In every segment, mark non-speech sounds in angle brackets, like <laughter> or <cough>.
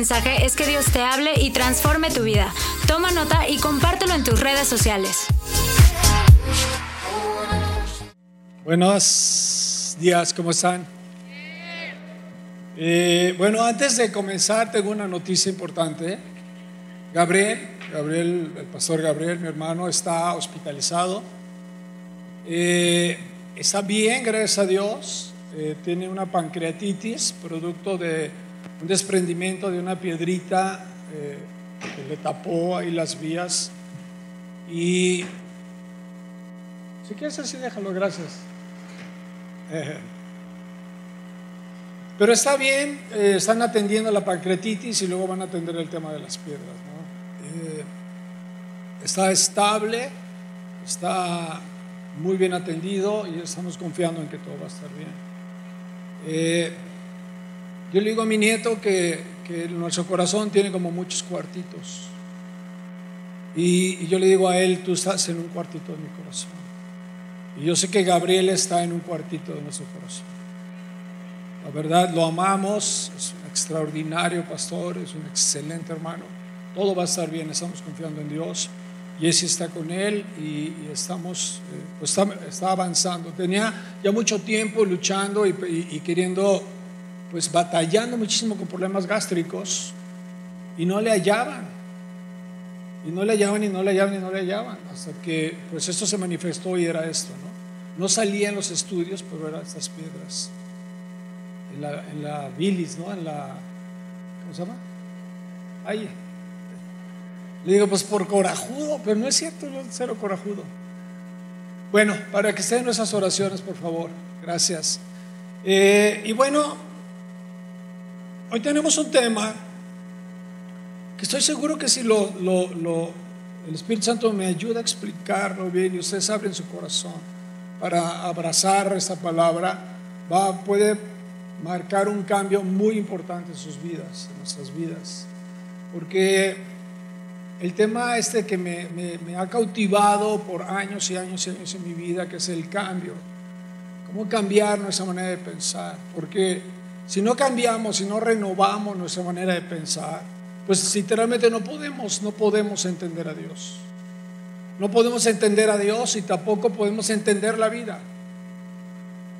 mensaje es que Dios te hable y transforme tu vida. Toma nota y compártelo en tus redes sociales. Buenos días, ¿cómo están? Eh, bueno, antes de comenzar tengo una noticia importante. Gabriel, Gabriel, el pastor Gabriel, mi hermano, está hospitalizado. Eh, está bien, gracias a Dios. Eh, tiene una pancreatitis, producto de un desprendimiento de una piedrita eh, que le tapó ahí las vías. Y si quieres así, déjalo, gracias. Eh, <laughs> pero está bien, eh, están atendiendo la pancreatitis y luego van a atender el tema de las piedras. está estable, está muy bien atendido y estamos confiando en que todo va a estar bien. Yo le digo a mi nieto que, nuestro corazón tiene como muchos cuartitos. Y, yo le digo a él, tú estás en un cuartito de mi corazón. Y yo sé que Gabriel está en un cuartito de nuestro corazón. La verdad, lo amamos, es un extraordinario pastor, es un excelente hermano. Todo va a estar bien, estamos confiando en Dios. Jesse está con él y, estamos, eh, pues está, avanzando. Tenía ya mucho tiempo luchando y queriendo pues batallando muchísimo con problemas gástricos y no le hallaban. Y no le hallaban y no le hallaban y no le hallaban. Hasta que pues esto se manifestó y era esto, ¿no? No salía en los estudios, pero eran estas piedras. En la, en la bilis, ¿no? En la, ¿cómo se llama? Ahí. Le digo, pues por corajudo, pero no es cierto, no cero corajudo. Bueno, para que estén nuestras oraciones, por favor. Gracias. Eh, y bueno, Hoy tenemos un tema que estoy seguro que si el Espíritu Santo me ayuda a explicarlo bien y ustedes abren su corazón para abrazar esta palabra, va, puede marcar un cambio muy importante en sus vidas, en nuestras vidas. Porque el tema este que me, me, ha cautivado por años y años y años en mi vida, que es el cambio. ¿Cómo cambiar nuestra manera de pensar? Porque si no cambiamos, si no renovamos nuestra manera de pensar, pues literalmente no podemos, no podemos entender a Dios. No podemos entender a Dios y tampoco podemos entender la vida.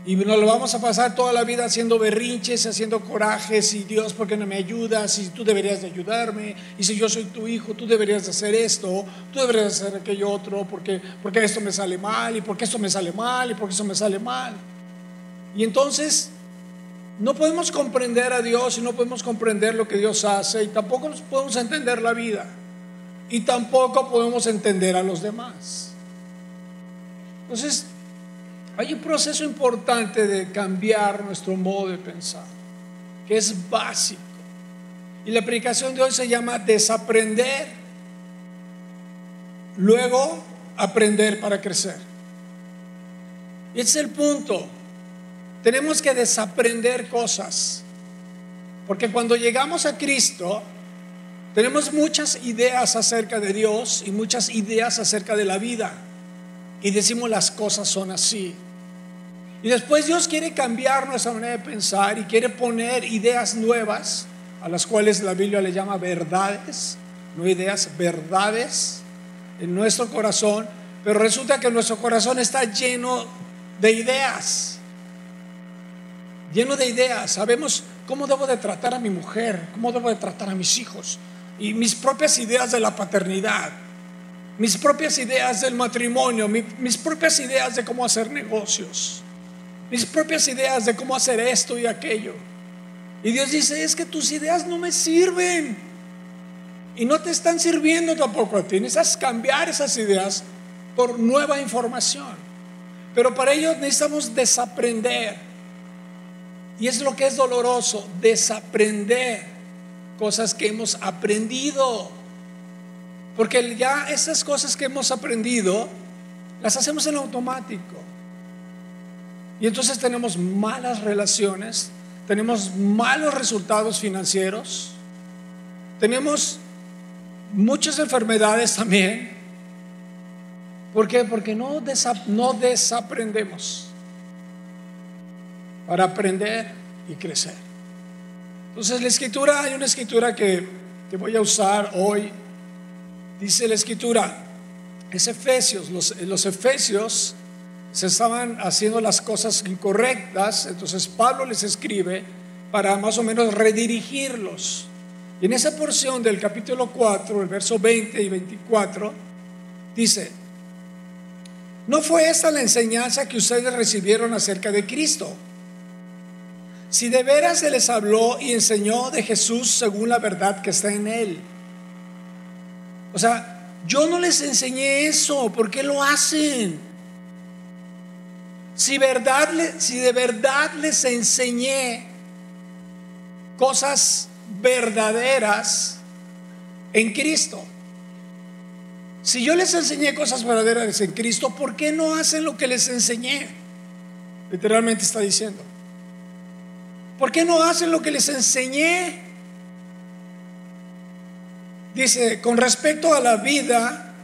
Y nos lo vamos a pasar toda la vida haciendo berrinches, haciendo corajes, y Dios, ¿por qué no me ayudas? Y tú deberías de ayudarme, y si yo soy tu hijo, tú deberías de hacer esto, tú deberías de hacer aquello otro, porque, porque esto me sale mal, y porque esto me sale mal, y porque esto me sale mal. Y entonces no podemos comprender a Dios y no podemos comprender lo que Dios hace y tampoco podemos entender la vida y tampoco podemos entender a los demás. Entonces, hay un proceso importante de cambiar nuestro modo de pensar, que es básico. Y la predicación de hoy se llama desaprender, luego aprender para crecer. Ese es el punto. Tenemos que desaprender cosas. Porque cuando llegamos a Cristo, tenemos muchas ideas acerca de Dios y muchas ideas acerca de la vida. Y decimos las cosas son así. Y después Dios quiere cambiar nuestra manera de pensar y quiere poner ideas nuevas, a las cuales la Biblia le llama verdades, no ideas, verdades en nuestro corazón. Pero resulta que nuestro corazón está lleno de ideas lleno de ideas. Sabemos cómo debo de tratar a mi mujer, cómo debo de tratar a mis hijos y mis propias ideas de la paternidad, mis propias ideas del matrimonio, mis propias ideas de cómo hacer negocios, mis propias ideas de cómo hacer esto y aquello. Y Dios dice, es que tus ideas no me sirven y no te están sirviendo tampoco a ti. Necesitas cambiar esas ideas por nueva información. Pero para ello necesitamos desaprender y es lo que es doloroso, desaprender cosas que hemos aprendido. Porque ya esas cosas que hemos aprendido, las hacemos en automático. Y entonces tenemos malas relaciones, tenemos malos resultados financieros, tenemos muchas enfermedades también. ¿Por qué? Porque no, no desaprendemos para aprender y crecer. Entonces la escritura, hay una escritura que, que voy a usar hoy. Dice la escritura, es Efesios, los, los Efesios se estaban haciendo las cosas incorrectas, entonces Pablo les escribe para más o menos redirigirlos. Y en esa porción del capítulo 4, el verso 20 y 24, dice, no fue esta la enseñanza que ustedes recibieron acerca de Cristo. Si de veras se les habló y enseñó de Jesús según la verdad que está en él. O sea, yo no les enseñé eso, ¿por qué lo hacen? Si, si de verdad les enseñé cosas verdaderas en Cristo. Si yo les enseñé cosas verdaderas en Cristo, ¿por qué no hacen lo que les enseñé? Literalmente está diciendo. ¿Por qué no hacen lo que les enseñé? Dice, con respecto a la vida,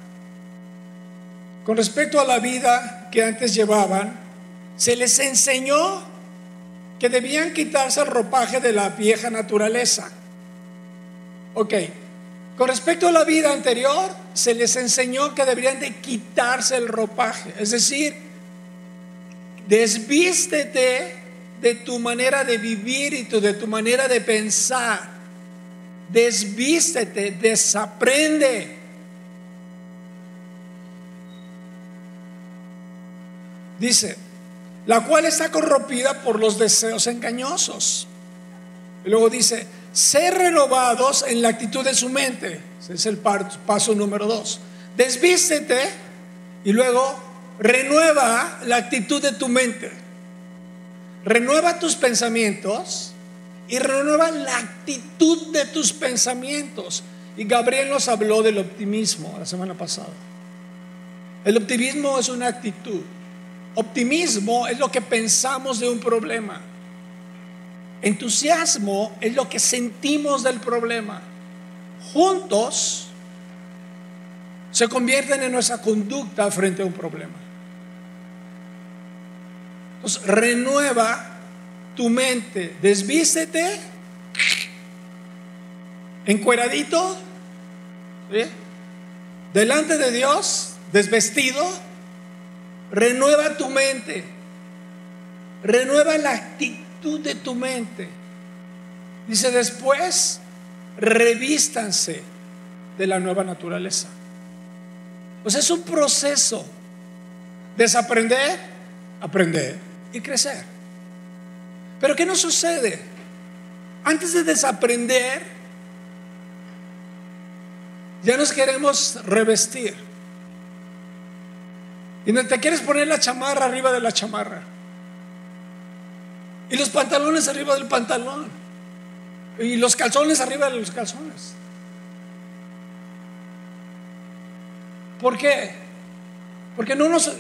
con respecto a la vida que antes llevaban, se les enseñó que debían quitarse el ropaje de la vieja naturaleza. Ok, con respecto a la vida anterior, se les enseñó que deberían de quitarse el ropaje, es decir, desvístete de tu manera de vivir y de tu manera de pensar. Desvístete, desaprende. Dice, la cual está corrompida por los deseos engañosos. Luego dice, ser renovados en la actitud de su mente. Ese es el paso número dos. Desvístete y luego renueva la actitud de tu mente. Renueva tus pensamientos y renueva la actitud de tus pensamientos. Y Gabriel nos habló del optimismo la semana pasada. El optimismo es una actitud. Optimismo es lo que pensamos de un problema. Entusiasmo es lo que sentimos del problema. Juntos se convierten en nuestra conducta frente a un problema. Entonces, renueva tu mente, desvístete, encueradito, delante de Dios, desvestido Renueva tu mente. Renueva la actitud de tu mente. Dice después, revístanse de la nueva naturaleza. Pues es un proceso. Desaprender, aprender y crecer. Pero ¿qué nos sucede? Antes de desaprender, ya nos queremos revestir. Y no te quieres poner la chamarra arriba de la chamarra. Y los pantalones arriba del pantalón. Y los calzones arriba de los calzones. ¿Por qué? Porque no nos,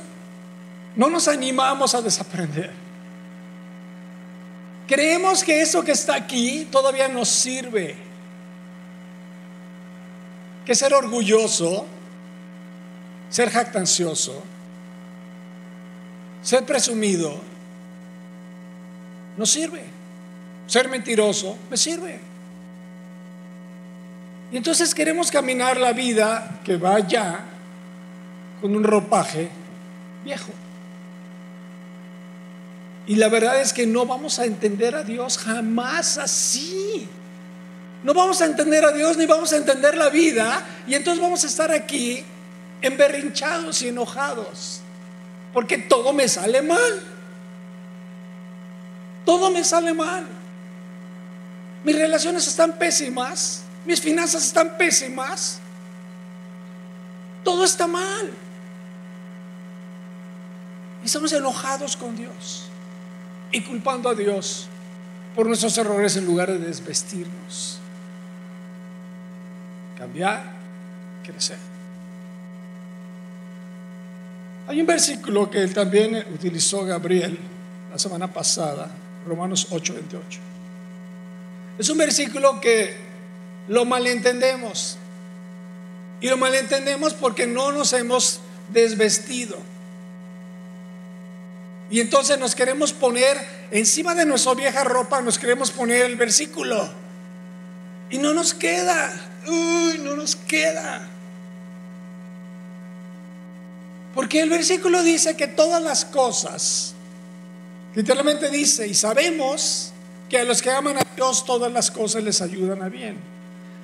no nos animamos a desaprender. Creemos que eso que está aquí todavía nos sirve. Que ser orgulloso, ser jactancioso, ser presumido no sirve. Ser mentiroso me sirve. Y entonces queremos caminar la vida que va ya con un ropaje viejo. Y la verdad es que no vamos a entender a Dios jamás así. No vamos a entender a Dios ni vamos a entender la vida. Y entonces vamos a estar aquí emberrinchados y enojados porque todo me sale mal. Todo me sale mal. Mis relaciones están pésimas, mis finanzas están pésimas. Todo está mal. Y estamos enojados con Dios y culpando a Dios por nuestros errores en lugar de desvestirnos. Cambiar, crecer. Hay un versículo que también utilizó Gabriel la semana pasada, Romanos 8, 28. Es un versículo que lo malentendemos. Y lo malentendemos porque no nos hemos desvestido. Y entonces nos queremos poner encima de nuestra vieja ropa, nos queremos poner el versículo. Y no nos queda. Uy, no nos queda. Porque el versículo dice que todas las cosas, literalmente dice, y sabemos que a los que aman a Dios todas las cosas les ayudan a bien.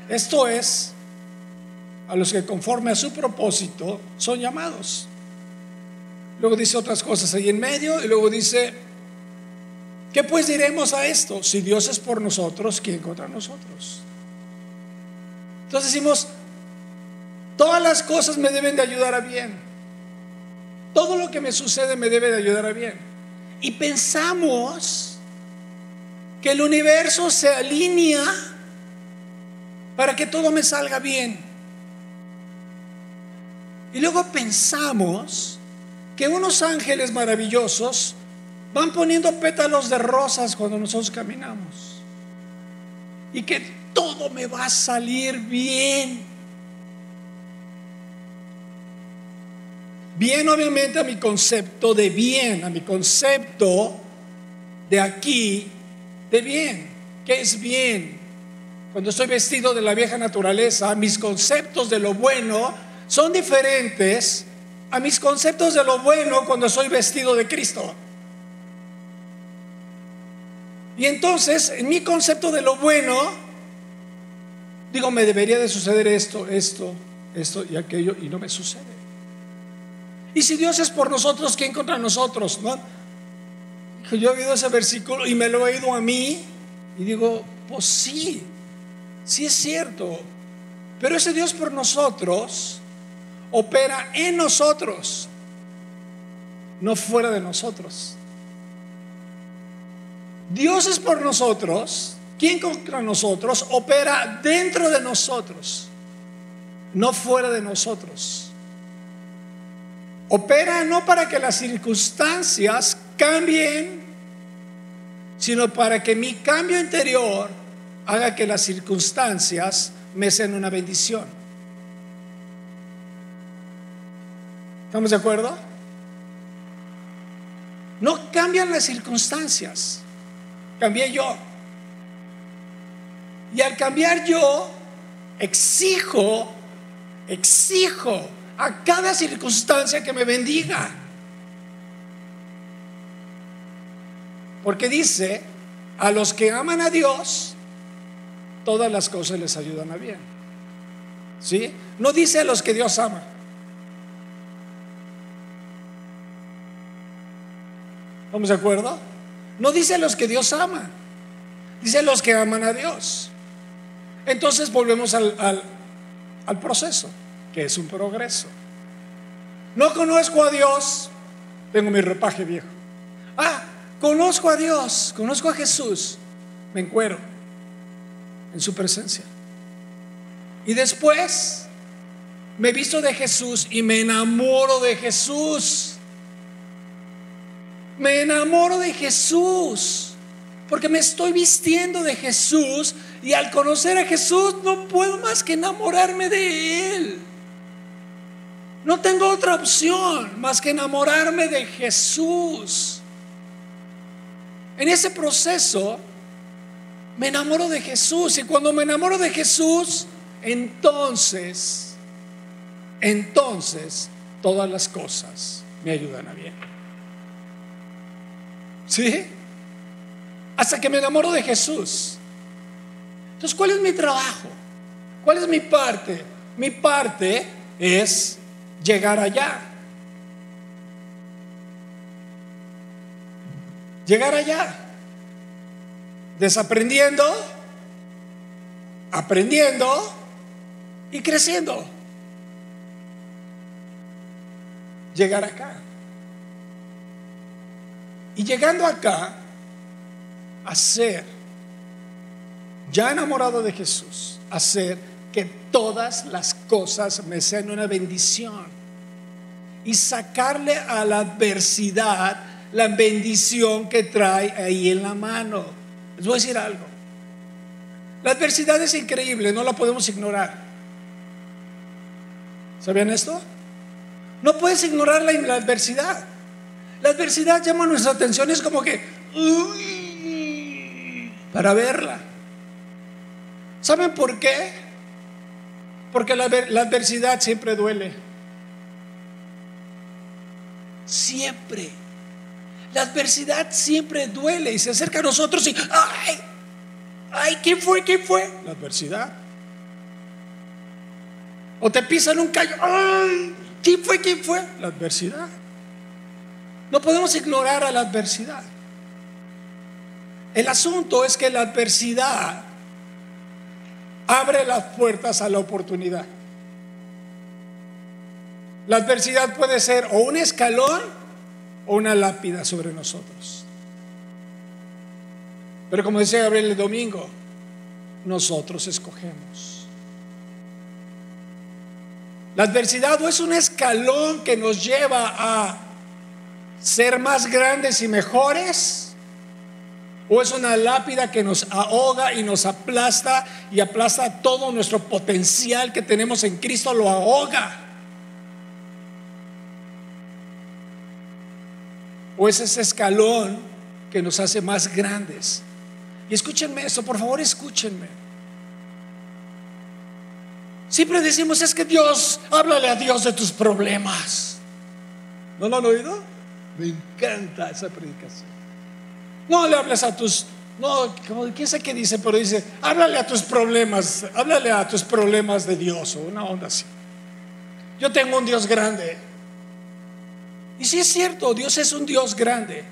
Esto es, a los que conforme a su propósito son llamados. Luego dice otras cosas ahí en medio y luego dice, ¿qué pues diremos a esto? Si Dios es por nosotros, ¿quién contra nosotros? Entonces decimos, todas las cosas me deben de ayudar a bien. Todo lo que me sucede me debe de ayudar a bien. Y pensamos que el universo se alinea para que todo me salga bien. Y luego pensamos que unos ángeles maravillosos van poniendo pétalos de rosas cuando nosotros caminamos. Y que todo me va a salir bien. Bien obviamente a mi concepto de bien, a mi concepto de aquí de bien. ¿Qué es bien? Cuando estoy vestido de la vieja naturaleza, mis conceptos de lo bueno son diferentes a mis conceptos de lo bueno cuando soy vestido de Cristo. Y entonces, en mi concepto de lo bueno, digo, me debería de suceder esto, esto, esto y aquello, y no me sucede. Y si Dios es por nosotros, ¿quién contra nosotros? ¿No? Yo he oído ese versículo y me lo he oído a mí y digo, pues sí, sí es cierto. Pero ese Dios por nosotros opera en nosotros, no fuera de nosotros. Dios es por nosotros, quien contra nosotros opera dentro de nosotros, no fuera de nosotros. Opera no para que las circunstancias cambien, sino para que mi cambio interior haga que las circunstancias me sean una bendición. ¿Estamos de acuerdo? No cambian las circunstancias, cambié yo. Y al cambiar yo, exijo, exijo a cada circunstancia que me bendiga. Porque dice, a los que aman a Dios, todas las cosas les ayudan a bien. ¿Sí? No dice a los que Dios ama. ¿Estamos de acuerdo? No dice los que Dios ama, dice los que aman a Dios. Entonces volvemos al, al, proceso, que es un progreso. No conozco a Dios, tengo mi ropaje viejo. Ah, conozco a Dios, conozco a Jesús, me encuero en su presencia. Y después me visto de Jesús y me enamoro de Jesús. Me enamoro de Jesús, porque me estoy vistiendo de Jesús y al conocer a Jesús no puedo más que enamorarme de Él. No tengo otra opción más que enamorarme de Jesús. En ese proceso me enamoro de Jesús y cuando me enamoro de Jesús, entonces, entonces todas las cosas me ayudan a bien. ¿Sí? Hasta que me enamoro de Jesús. Entonces, ¿cuál es mi trabajo? ¿Cuál es mi parte? Mi parte es llegar allá. Llegar allá. Desaprendiendo, aprendiendo y creciendo. Llegar acá. Y llegando acá, a ser, ya enamorado de Jesús, hacer que todas las cosas me sean una bendición y sacarle a la adversidad la bendición que trae ahí en la mano. Les voy a decir algo. La adversidad es increíble, no la podemos ignorar. ¿Sabían esto? No puedes ignorar la adversidad. La adversidad llama nuestra atención, es como que, para verla. ¿Saben por qué? Porque la, adversidad siempre duele. Siempre. La adversidad siempre duele y se acerca a nosotros y, ¡ay! ¡Ay! ¿Quién fue? ¿Quién fue? La adversidad. O te pisan un callo. ¡Ay! ¿Quién fue? ¿Quién fue? La adversidad. No podemos ignorar a la adversidad. El asunto es que la adversidad abre las puertas a la oportunidad. La adversidad puede ser o un escalón o una lápida sobre nosotros. Pero como decía Gabriel el domingo, nosotros escogemos. La adversidad o es un escalón que nos lleva a ser más grandes y mejores, o es una lápida que nos ahoga y nos aplasta y aplasta todo nuestro potencial que tenemos en Cristo, lo ahoga. O es ese escalón que nos hace más grandes. Y escúchenme eso, por favor, escúchenme. Siempre decimos, es que Dios, háblale a Dios de tus problemas. ¿No lo han oído? Me encanta esa predicación. No le hables a tus, no, quién sabe qué dice, pero dice, háblale a tus problemas, háblale a tus problemas de Dios o una onda así. Yo tengo un Dios grande. Y si es cierto, Dios es un Dios grande.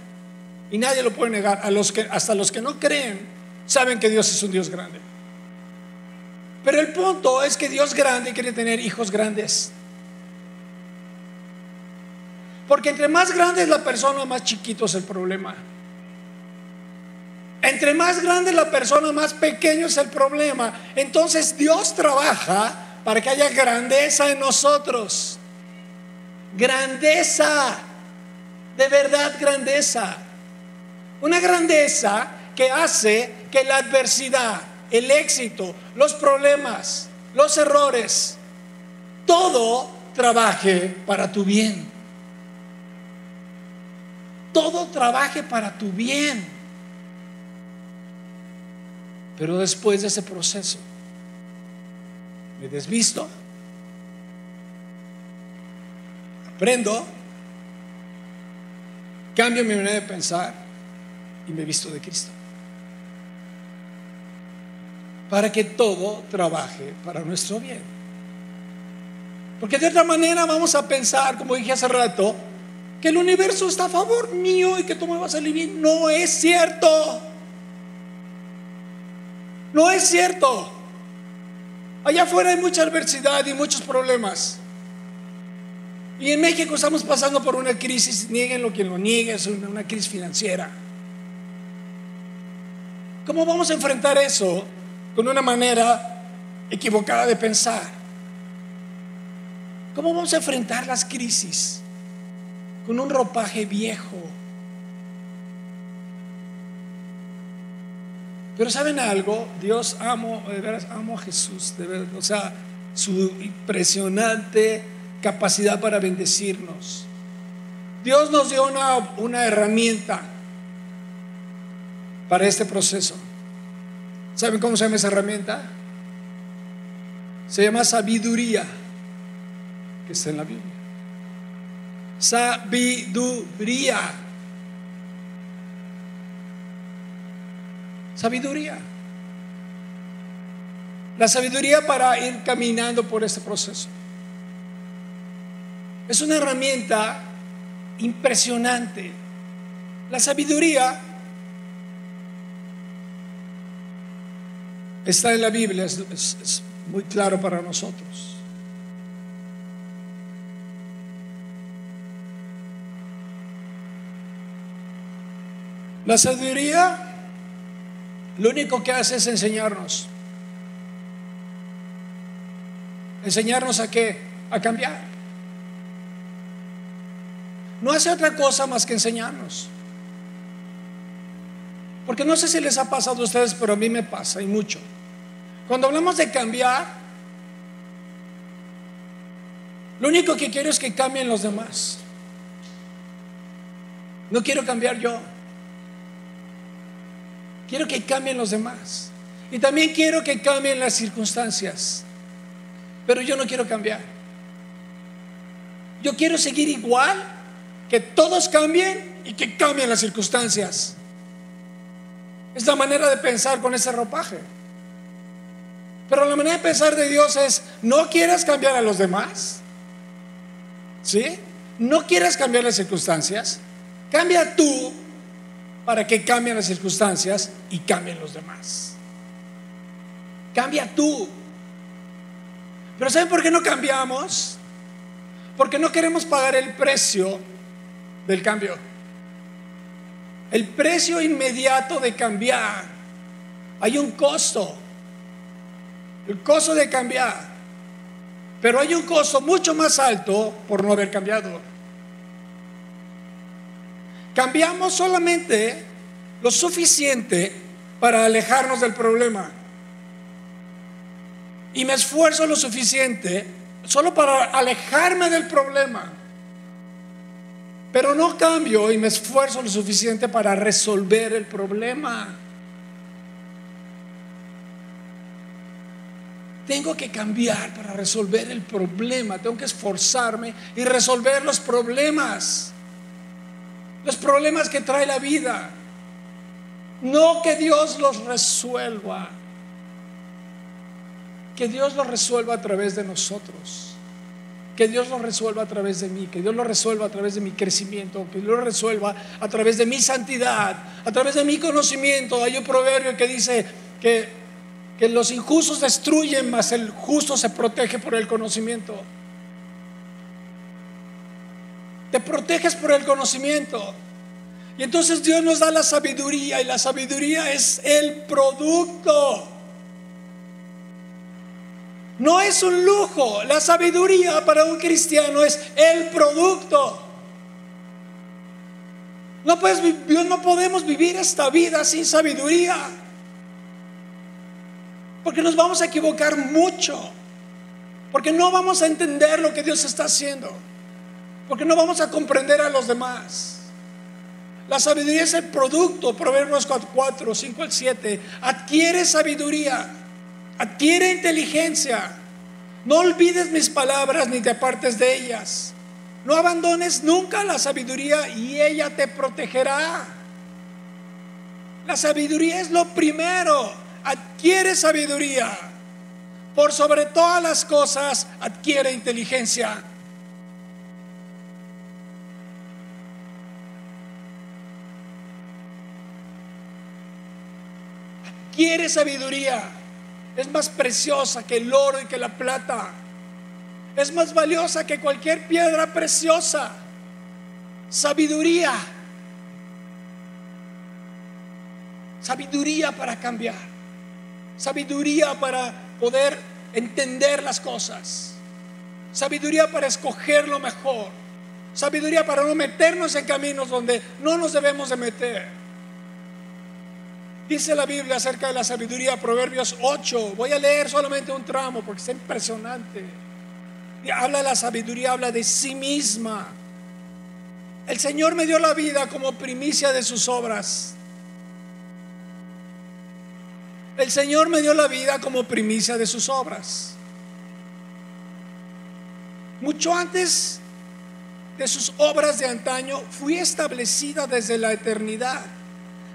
Y nadie lo puede negar. A los que, hasta los que no creen saben que Dios es un Dios grande. Pero el punto es que Dios grande quiere tener hijos grandes. Porque entre más grande es la persona, más chiquito es el problema. Entre más grande es la persona, más pequeño es el problema. Entonces Dios trabaja para que haya grandeza en nosotros. Grandeza. De verdad grandeza. Una grandeza que hace que la adversidad, el éxito, los problemas, los errores, todo trabaje para tu bien todo trabaje para tu bien. Pero después de ese proceso, me desvisto, aprendo, cambio mi manera de pensar y me visto de Cristo. Para que todo trabaje para nuestro bien. Porque de otra manera vamos a pensar, como dije hace rato, que el universo está a favor mío y que todo me va a salir bien. No es cierto. No es cierto. Allá afuera hay mucha adversidad y muchos problemas. Y en México estamos pasando por una crisis, nieguen lo que lo niegue, es una crisis financiera. ¿Cómo vamos a enfrentar eso con una manera equivocada de pensar? ¿Cómo vamos a enfrentar las crisis? Con un ropaje viejo. Pero ¿saben algo? Dios amo, de veras amo a Jesús, de verdad, o sea, su impresionante capacidad para bendecirnos. Dios nos dio una, una herramienta para este proceso. ¿Saben cómo se llama esa herramienta? Se llama sabiduría, que está en la Biblia sabiduría. Sabiduría. La sabiduría para ir caminando por este proceso. Es una herramienta impresionante. La sabiduría está en la Biblia, es, es muy claro para nosotros. La sabiduría lo único que hace es enseñarnos. Enseñarnos a qué? A cambiar. No hace otra cosa más que enseñarnos. Porque no sé si les ha pasado a ustedes, pero a mí me pasa y mucho. Cuando hablamos de cambiar, lo único que quiero es que cambien los demás. No quiero cambiar yo. Quiero que cambien los demás. Y también quiero que cambien las circunstancias. Pero yo no quiero cambiar. Yo quiero seguir igual, que todos cambien y que cambien las circunstancias. Es la manera de pensar con ese ropaje. Pero la manera de pensar de Dios es, no quieras cambiar a los demás. ¿Sí? No quieras cambiar las circunstancias. Cambia tú para que cambien las circunstancias y cambien los demás. Cambia tú. Pero ¿saben por qué no cambiamos? Porque no queremos pagar el precio del cambio. El precio inmediato de cambiar. Hay un costo. El costo de cambiar. Pero hay un costo mucho más alto por no haber cambiado. Cambiamos solamente lo suficiente para alejarnos del problema. Y me esfuerzo lo suficiente solo para alejarme del problema. Pero no cambio y me esfuerzo lo suficiente para resolver el problema. Tengo que cambiar para resolver el problema. Tengo que esforzarme y resolver los problemas. Los problemas que trae la vida. No que Dios los resuelva. Que Dios los resuelva a través de nosotros que Dios lo resuelva a través de mí, que Dios lo resuelva a través de mi crecimiento, que Dios lo resuelva a través de mi santidad, a través de mi conocimiento. Hay un proverbio que dice que, que los injustos destruyen, mas el justo se protege por el conocimiento. Te proteges por el conocimiento. Y entonces Dios nos da la sabiduría y la sabiduría es el producto no es un lujo. La sabiduría para un cristiano es el producto. No, podemos vivir esta vida sin sabiduría. Porque nos vamos a equivocar mucho. Porque no vamos a entender lo que Dios está haciendo. Porque no vamos a comprender a los demás. La sabiduría es el producto, Proverbios 4, 5 al 7. Adquiere sabiduría Adquiere inteligencia. No olvides mis palabras ni te apartes de ellas. No abandones nunca la sabiduría y ella te protegerá. La sabiduría es lo primero. Adquiere sabiduría. Por sobre todas las cosas, adquiere inteligencia. Adquiere sabiduría es más preciosa que el oro y que la plata. Es más valiosa que cualquier piedra preciosa. Sabiduría. Sabiduría para cambiar. Sabiduría para poder entender las cosas. Sabiduría para escoger lo mejor. Sabiduría para no meternos en caminos donde no nos debemos de meter. Dice la Biblia acerca de la sabiduría, Proverbios 8. Voy a leer solamente un tramo porque es impresionante. habla de la sabiduría, habla de sí misma. El Señor me dio la vida como primicia de sus obras. El Señor me dio la vida como primicia de sus obras. Mucho antes de sus obras de antaño, fui establecida desde la eternidad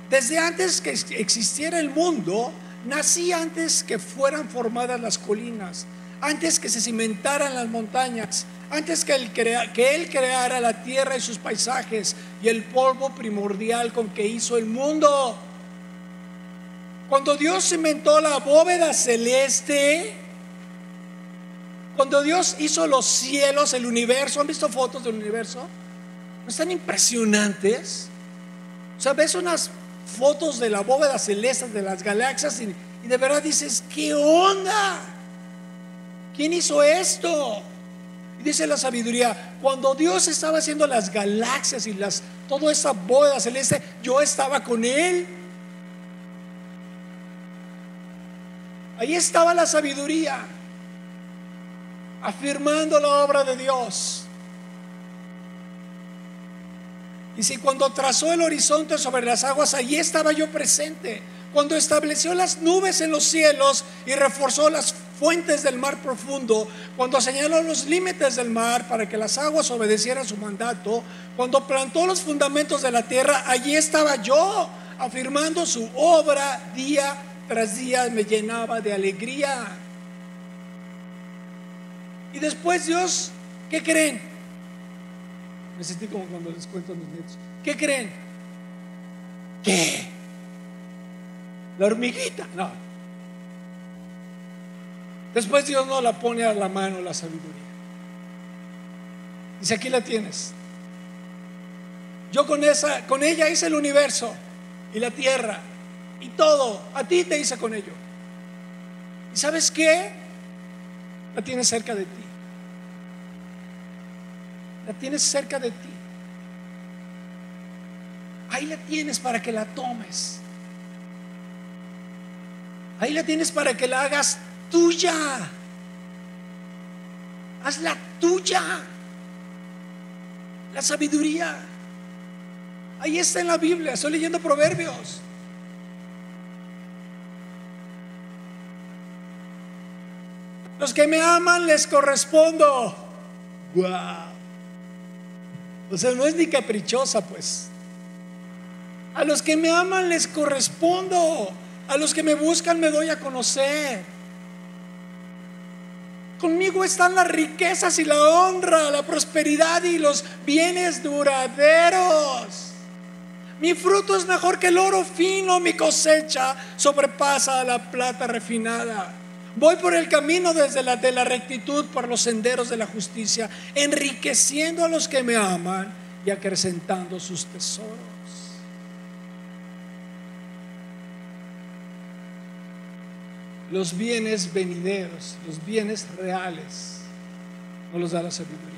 desde antes que existiera el mundo, nací antes que fueran formadas las colinas, antes que se cimentaran las montañas, antes que él, creara la tierra y sus paisajes y el polvo primordial con que hizo el mundo. Cuando Dios cimentó la bóveda celeste, cuando Dios hizo los cielos, el universo, ¿han visto fotos del universo? ¿No están impresionantes? O sea, ves unas fotos de la bóveda celeste, de las galaxias, y, de verdad dices, ¿qué onda? ¿Quién hizo esto? Y dice la sabiduría, cuando Dios estaba haciendo las galaxias y las, toda esa bóveda celeste, yo estaba con Él. Ahí estaba la sabiduría, afirmando la obra de Dios. Y si cuando trazó el horizonte sobre las aguas, allí estaba yo presente. Cuando estableció las nubes en los cielos y reforzó las fuentes del mar profundo, cuando señaló los límites del mar para que las aguas obedecieran su mandato, cuando plantó los fundamentos de la tierra, allí estaba yo, afirmando su obra día tras día, me llenaba de alegría. Y después Dios, ¿qué creen? Me sentí como cuando les cuento a mis nietos. ¿Qué creen? ¿Qué? La hormiguita, no. Después Dios no la pone a la mano la sabiduría. Dice, aquí la tienes. Yo con esa, con ella hice el universo y la tierra y todo. A ti te hice con ello. ¿Y sabes qué? La tienes cerca de ti. La tienes cerca de ti. Ahí la tienes para que la tomes. Ahí la tienes para que la hagas tuya. Hazla tuya. La sabiduría. Ahí está en la Biblia. Estoy leyendo proverbios. Los que me aman les correspondo. Wow. O sea, no es ni caprichosa, pues. A los que me aman les correspondo. A los que me buscan me doy a conocer. Conmigo están las riquezas y la honra, la prosperidad y los bienes duraderos. Mi fruto es mejor que el oro fino, mi cosecha sobrepasa la plata refinada. Voy por el camino desde la de la rectitud por los senderos de la justicia, enriqueciendo a los que me aman y acrecentando sus tesoros. Los bienes venideros, los bienes reales, no los da la sabiduría.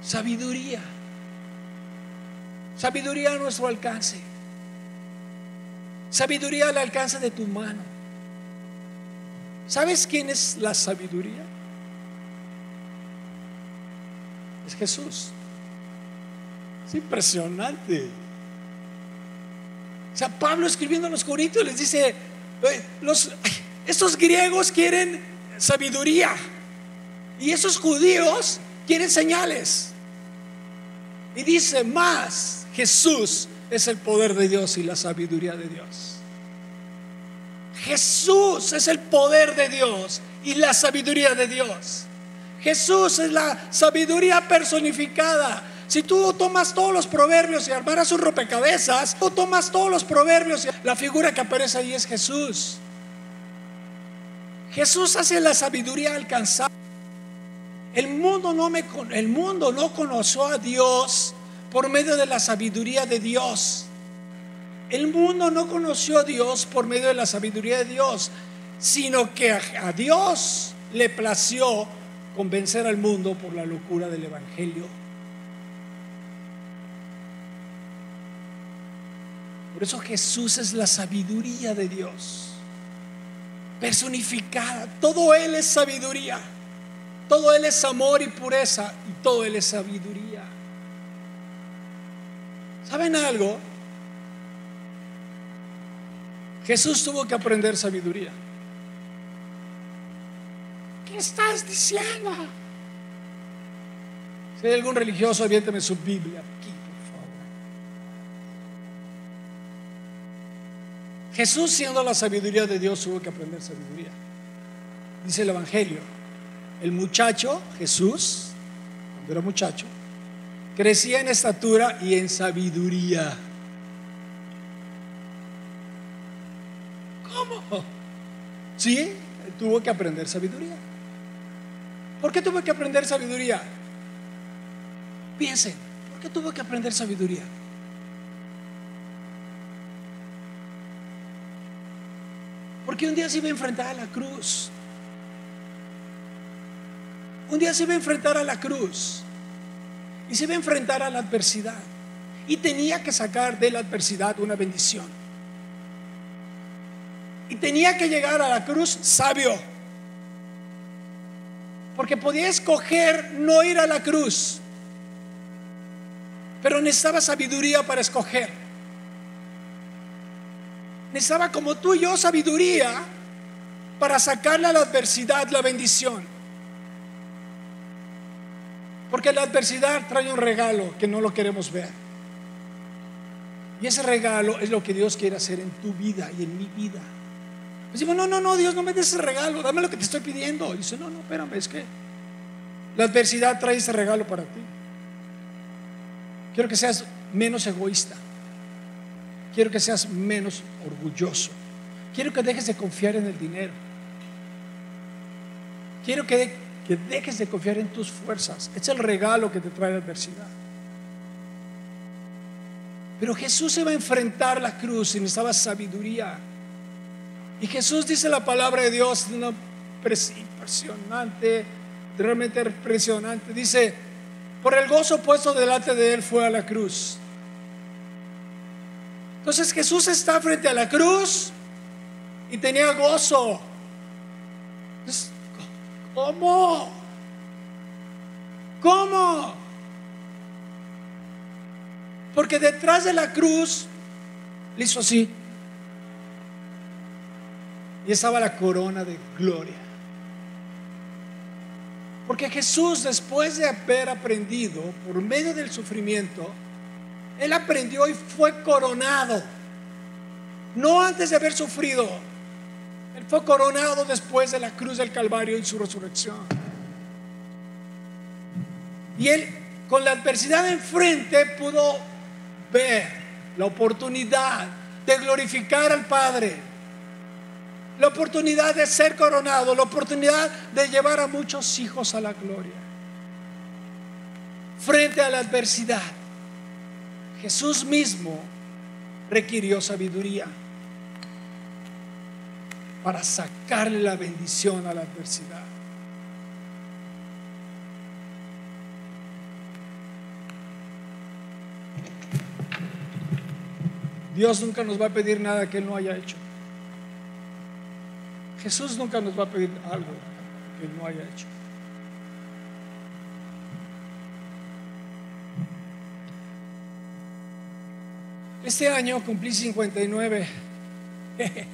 Sabiduría. Sabiduría a nuestro alcance. Sabiduría al alcance de tu mano. ¿Sabes quién es la sabiduría? Es Jesús. Es impresionante. O sea, Pablo escribiendo en los Corintios les dice, los, estos griegos quieren sabiduría y esos judíos quieren señales. Y dice, más Jesús es el poder de Dios y la sabiduría de Dios. Jesús es el poder de Dios y la sabiduría de Dios. Jesús es la sabiduría personificada. Si tú tomas todos los proverbios y armaras un rompecabezas, tú tomas todos los proverbios y la figura que aparece ahí es Jesús. Jesús hace la sabiduría alcanzar. El mundo no me el mundo no conoció a Dios por medio de la sabiduría de Dios. El mundo no conoció a Dios por medio de la sabiduría de Dios, sino que a Dios le plació convencer al mundo por la locura del Evangelio. Por eso Jesús es la sabiduría de Dios, personificada. Todo Él es sabiduría, todo Él es amor y pureza, y todo Él es sabiduría. ¿Saben algo? Jesús tuvo que aprender sabiduría. ¿Qué estás diciendo? Si hay algún religioso, aviénteme su Biblia aquí, por favor. Jesús, siendo la sabiduría de Dios, tuvo que aprender sabiduría. Dice el Evangelio, el muchacho, Jesús, cuando era muchacho, crecía en estatura y en sabiduría Sí, tuvo que aprender sabiduría. ¿Por qué tuvo que aprender sabiduría? Piensen, ¿por qué tuvo que aprender sabiduría? Porque un día se iba a enfrentar a la cruz. Un día se iba a enfrentar a la cruz. Y se iba a enfrentar a la adversidad. Y tenía que sacar de la adversidad una bendición. Y tenía que llegar a la cruz sabio. Porque podía escoger no ir a la cruz. pero necesitaba sabiduría para escoger. Necesitaba como tú y yo sabiduría para sacarle a la adversidad la bendición. Porque la adversidad trae un regalo que no lo queremos ver. Y ese regalo es lo que Dios quiere hacer en tu vida y en mi vida. Decimos, no, no, no, Dios, no me des ese regalo, dame lo que te estoy pidiendo. Y dice, no, no, espérame, es que la adversidad trae ese regalo para ti. Quiero que seas menos egoísta. Quiero que seas menos orgulloso. Quiero que dejes de confiar en el dinero. Quiero que, que dejes de confiar en tus fuerzas. Es el regalo que te trae la adversidad. Pero Jesús se va a enfrentar la cruz y necesitaba sabiduría. Y Jesús dice la palabra de Dios, impresionante, realmente impresionante. Dice, por el gozo puesto delante de él fue a la cruz. Entonces Jesús está frente a la cruz y tenía gozo. ¿Cómo? ¿Cómo? Porque detrás de la cruz le hizo así. Y estaba la corona de gloria. Porque Jesús, después de haber aprendido por medio del sufrimiento, Él aprendió y fue coronado. No antes de haber sufrido. Él fue coronado después de la cruz del Calvario y su resurrección. Y Él, con la adversidad enfrente, pudo ver la oportunidad de glorificar al Padre la oportunidad de ser coronado, la oportunidad de llevar a muchos hijos a la gloria. Frente a la adversidad, Jesús mismo requirió sabiduría para sacarle la bendición a la adversidad. Dios nunca nos va a pedir nada que Él no haya hecho. Jesús nunca nos va a pedir algo que no haya hecho. Este año cumplí 59. <laughs>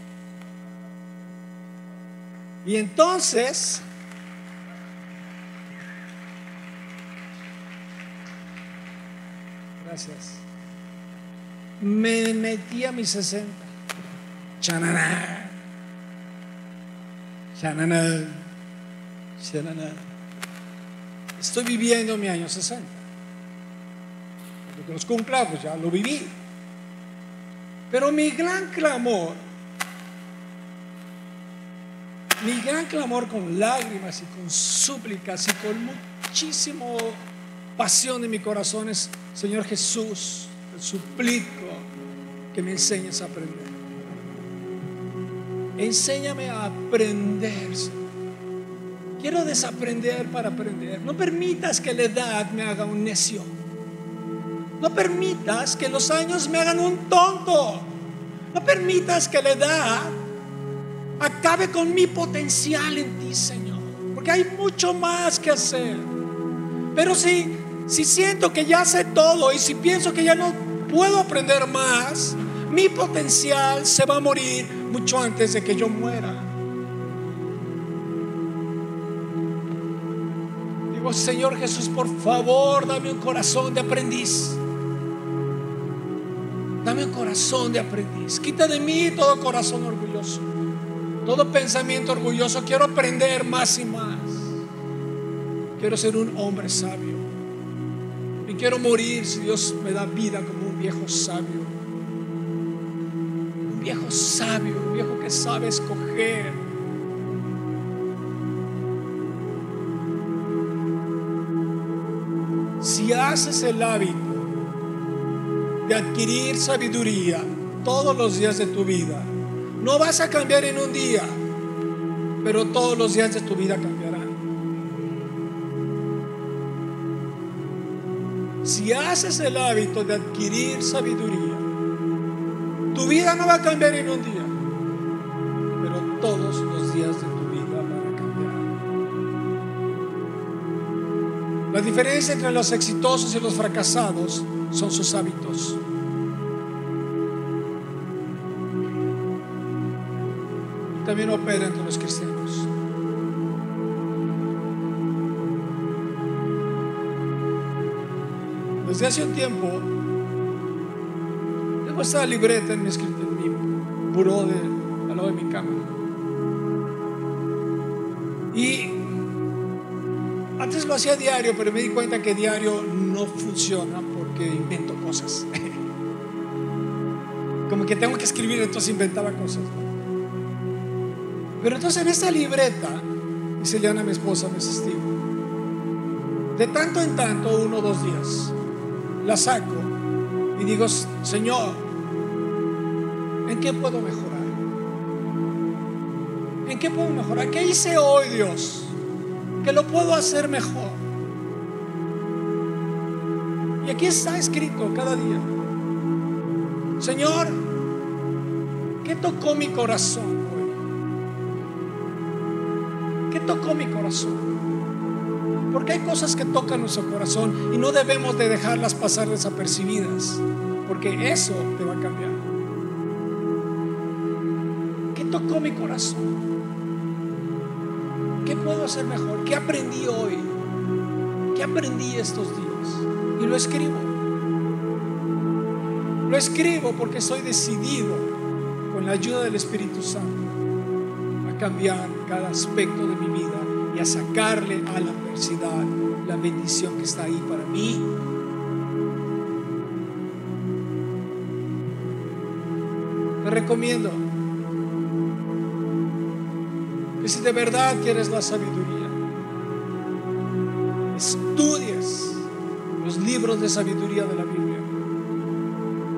y entonces, gracias, me metí a mis 60. Chanana. Estoy viviendo mi año 60. Lo los cumpla, pues ya lo viví. Pero mi gran clamor, mi gran clamor con lágrimas y con súplicas y con muchísimo pasión en mi corazón es, Señor Jesús, te suplico que me enseñes a aprender. Enséñame a aprender. Quiero desaprender para aprender. No permitas que la edad me haga un necio. No permitas que los años me hagan un tonto. No permitas que la edad acabe con mi potencial en ti, Señor. Porque hay mucho más que hacer. Pero si, si siento que ya sé todo y si pienso que ya no puedo aprender más, mi potencial se va a morir mucho antes de que yo muera. Digo, Señor Jesús, por favor, dame un corazón de aprendiz. Dame un corazón de aprendiz. Quita de mí todo corazón orgulloso. Todo pensamiento orgulloso. Quiero aprender más y más. Quiero ser un hombre sabio. Y quiero morir si Dios me da vida como un viejo sabio viejo sabio, un viejo que sabe escoger. Si haces el hábito de adquirir sabiduría todos los días de tu vida, no vas a cambiar en un día, pero todos los días de tu vida cambiarán. Si haces el hábito de adquirir sabiduría, tu vida no va a cambiar en un día, pero todos los días de tu vida van a cambiar. La diferencia entre los exitosos y los fracasados son sus hábitos. También opera entre los cristianos. Desde hace un tiempo, tengo esta libreta en mi, en mi buró de, al lado de mi cama. Y antes lo hacía diario, pero me di cuenta que diario no funciona porque invento cosas. <laughs> Como que tengo que escribir, entonces inventaba cosas. Pero entonces en esta libreta, dice Leona, mi esposa, me testigo, de tanto en tanto, uno o dos días, la saco y digo, Señor, ¿en qué puedo mejorar? ¿En qué puedo mejorar? ¿Qué hice hoy, Dios? Que lo puedo hacer mejor. Y aquí está escrito cada día. Señor, ¿qué tocó mi corazón hoy? ¿Qué tocó mi corazón? Porque hay cosas que tocan nuestro corazón y no debemos de dejarlas pasar desapercibidas, porque eso te va a cambiar. Tocó mi corazón? ¿Qué puedo hacer mejor? ¿Qué aprendí hoy? ¿Qué aprendí estos días? Y lo escribo. Lo escribo porque soy decidido con la ayuda del Espíritu Santo a cambiar cada aspecto de mi vida y a sacarle a la adversidad la bendición que está ahí para mí. Te recomiendo si de verdad quieres la sabiduría, estudies los libros de sabiduría de la Biblia,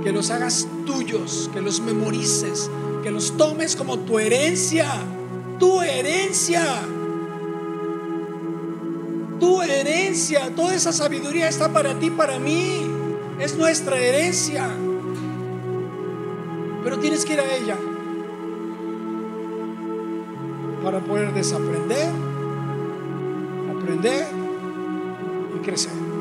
que los hagas tuyos, que los memorices, que los tomes como tu herencia, tu herencia tu herencia, toda esa sabiduría está para ti, para mí. Es nuestra herencia. Pero tienes que ir a ella para poder desaprender, aprender y crecer.